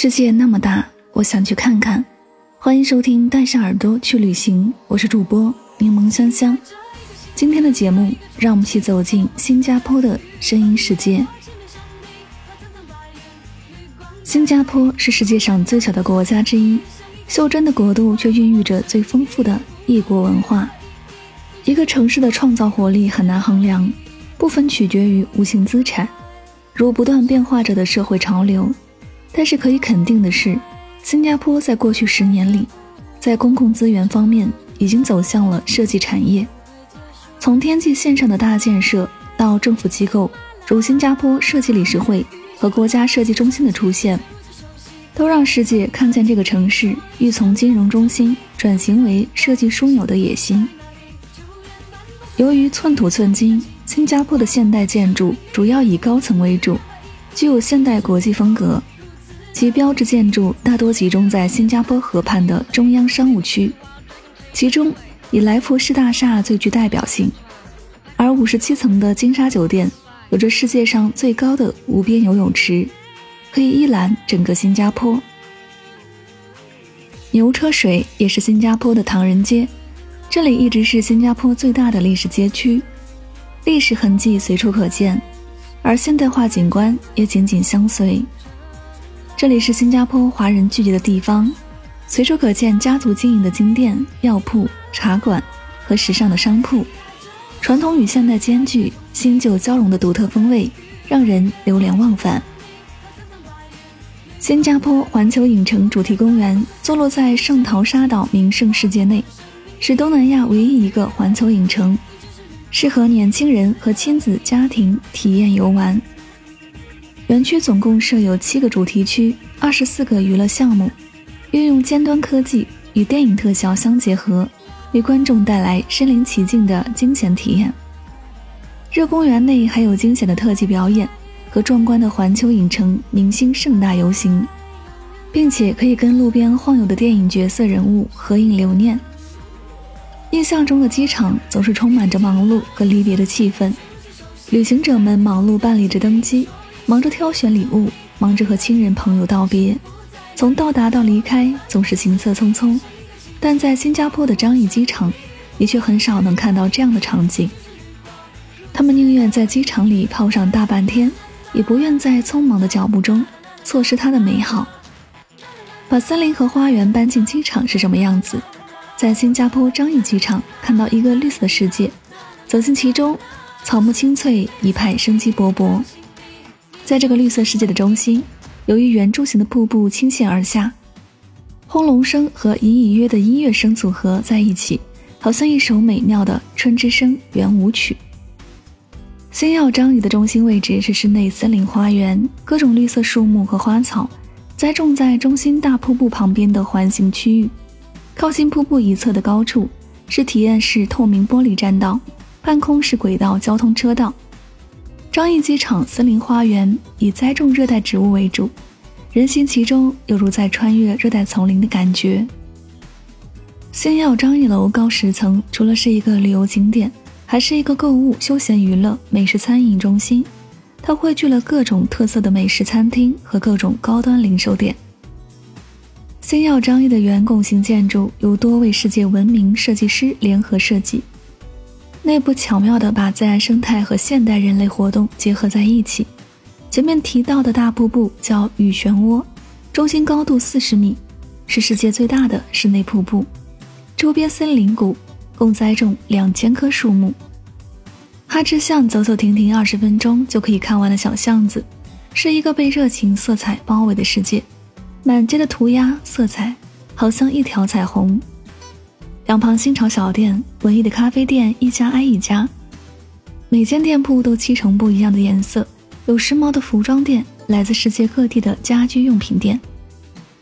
世界那么大，我想去看看。欢迎收听《带上耳朵去旅行》，我是主播柠檬香香。今天的节目，让我们一起走进新加坡的声音世界。新加坡是世界上最小的国家之一，袖珍的国度却孕育着最丰富的异国文化。一个城市的创造活力很难衡量，部分取决于无形资产，如不断变化着的社会潮流。但是可以肯定的是，新加坡在过去十年里，在公共资源方面已经走向了设计产业。从天际线上的大建设到政府机构如新加坡设计理事会。和国家设计中心的出现，都让世界看见这个城市欲从金融中心转型为设计枢纽的野心。由于寸土寸金，新加坡的现代建筑主要以高层为主，具有现代国际风格。其标志建筑大多集中在新加坡河畔的中央商务区，其中以来佛士大厦最具代表性，而五十七层的金沙酒店。有着世界上最高的无边游泳池，可以一览整个新加坡。牛车水也是新加坡的唐人街，这里一直是新加坡最大的历史街区，历史痕迹随处可见，而现代化景观也紧紧相随。这里是新加坡华人聚集的地方，随处可见家族经营的金店、药铺、茶馆和时尚的商铺。传统与现代兼具、新旧交融的独特风味，让人流连忘返。新加坡环球影城主题公园坐落在圣淘沙岛名胜世界内，是东南亚唯一一个环球影城，适合年轻人和亲子家庭体验游玩。园区总共设有七个主题区、二十四个娱乐项目，运用尖端科技与电影特效相结合。为观众带来身临其境的惊险体验。热公园内还有惊险的特技表演和壮观的环球影城明星盛大游行，并且可以跟路边晃悠的电影角色人物合影留念。印象中的机场总是充满着忙碌和离别的气氛，旅行者们忙碌办理着登机，忙着挑选礼物，忙着和亲人朋友道别。从到达到离开，总是行色匆匆。但在新加坡的樟宜机场，你却很少能看到这样的场景。他们宁愿在机场里泡上大半天，也不愿在匆忙的脚步中错失它的美好。把森林和花园搬进机场是什么样子？在新加坡樟宜机场看到一个绿色的世界，走进其中，草木青翠，一派生机勃勃。在这个绿色世界的中心，由于圆柱形的瀑布倾泻而下。轰隆声和隐隐约的音乐声组合在一起，好像一首美妙的春之声圆舞曲。星耀张仪的中心位置是室内森林花园，各种绿色树木和花草栽种在中心大瀑布旁边的环形区域。靠近瀑布一侧的高处是体验式透明玻璃栈道，半空是轨道交通车道。张仪机场森林花园以栽种热带植物为主。人行其中，犹如在穿越热带丛林的感觉。星耀张一楼高十层，除了是一个旅游景点，还是一个购物、休闲娱乐、美食餐饮中心。它汇聚了各种特色的美食餐厅和各种高端零售店。星耀张一的圆拱形建筑由多位世界闻名设计师联合设计，内部巧妙地把自然生态和现代人类活动结合在一起。前面提到的大瀑布叫雨漩涡，中心高度四十米，是世界最大的室内瀑布。周边森林谷共栽种两千棵树木。哈芝巷走走停停二十分钟就可以看完的小巷子，是一个被热情色彩包围的世界。满街的涂鸦色彩，好像一条彩虹。两旁新潮小店、文艺的咖啡店一家挨一家，每间店铺都漆成不一样的颜色。有时髦的服装店，来自世界各地的家居用品店，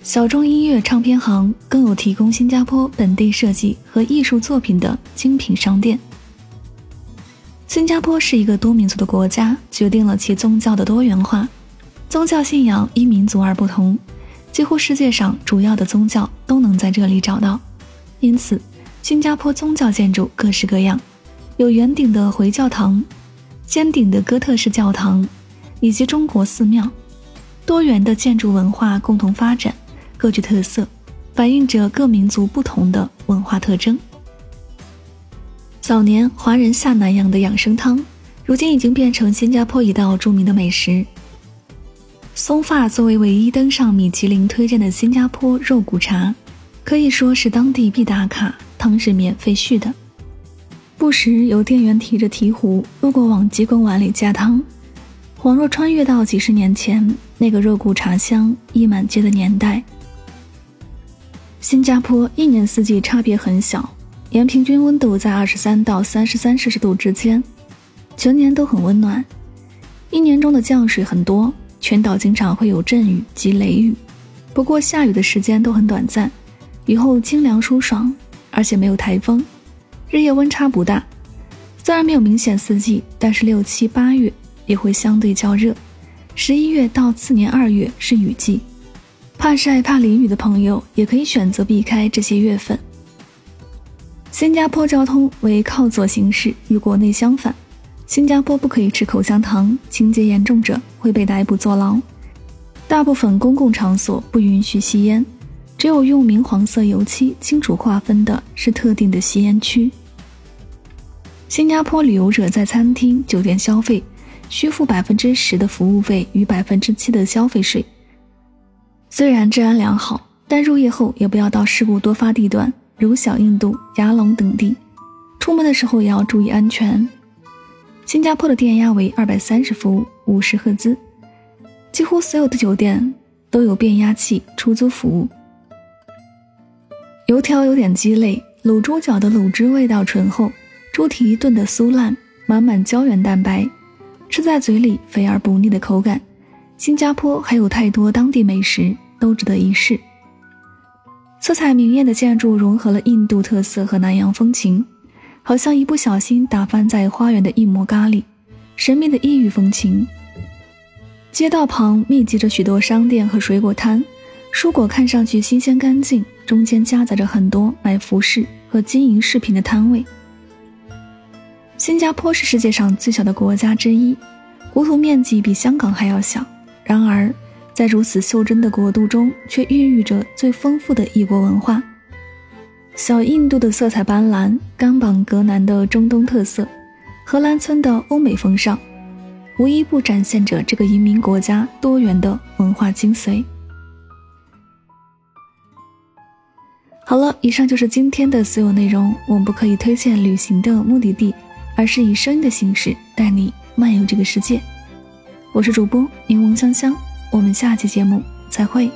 小众音乐唱片行，更有提供新加坡本地设计和艺术作品的精品商店。新加坡是一个多民族的国家，决定了其宗教的多元化。宗教信仰因民族而不同，几乎世界上主要的宗教都能在这里找到。因此，新加坡宗教建筑各式各样，有圆顶的回教堂、尖顶的哥特式教堂。以及中国寺庙，多元的建筑文化共同发展，各具特色，反映着各民族不同的文化特征。早年华人下南洋的养生汤，如今已经变成新加坡一道著名的美食。松发作为唯一登上米其林推荐的新加坡肉骨茶，可以说是当地必打卡，汤是免费续的。不时有店员提着提壶路过，往鸡公碗里加汤。恍若穿越到几十年前，那个肉骨茶香溢满街的年代。新加坡一年四季差别很小，年平均温度在二十三到三十三摄氏度之间，全年都很温暖。一年中的降水很多，全岛经常会有阵雨及雷雨，不过下雨的时间都很短暂，雨后清凉舒爽，而且没有台风，日夜温差不大。虽然没有明显四季，但是六七八月。也会相对较热，十一月到次年二月是雨季，怕晒怕淋雨的朋友也可以选择避开这些月份。新加坡交通为靠左行驶，与国内相反。新加坡不可以吃口香糖，情节严重者会被逮捕坐牢。大部分公共场所不允许吸烟，只有用明黄色油漆清楚划分的是特定的吸烟区。新加坡旅游者在餐厅、酒店消费。需付百分之十的服务费与百分之七的消费税。虽然治安良好，但入夜后也不要到事故多发地段，如小印度、雅龙等地。出门的时候也要注意安全。新加坡的电压为二百三十伏，五十赫兹，几乎所有的酒店都有变压器出租服务。油条有点鸡肋，卤猪脚的卤汁味道醇厚，猪蹄炖得酥烂，满满胶原蛋白。吃在嘴里肥而不腻的口感，新加坡还有太多当地美食都值得一试。色彩明艳的建筑融合了印度特色和南洋风情，好像一不小心打翻在花园的一抹咖喱，神秘的异域风情。街道旁密集着许多商店和水果摊，蔬果看上去新鲜干净，中间夹杂着很多卖服饰和金银饰品的摊位。新加坡是世界上最小的国家之一，国土面积比香港还要小。然而，在如此袖珍的国度中，却孕育着最丰富的异国文化。小印度的色彩斑斓，甘榜格南的中东特色，荷兰村的欧美风尚，无一不展现着这个移民国家多元的文化精髓。好了，以上就是今天的所有内容。我们不可以推荐旅行的目的地。而是以声音的形式带你漫游这个世界。我是主播柠檬香香，我们下期节目再会。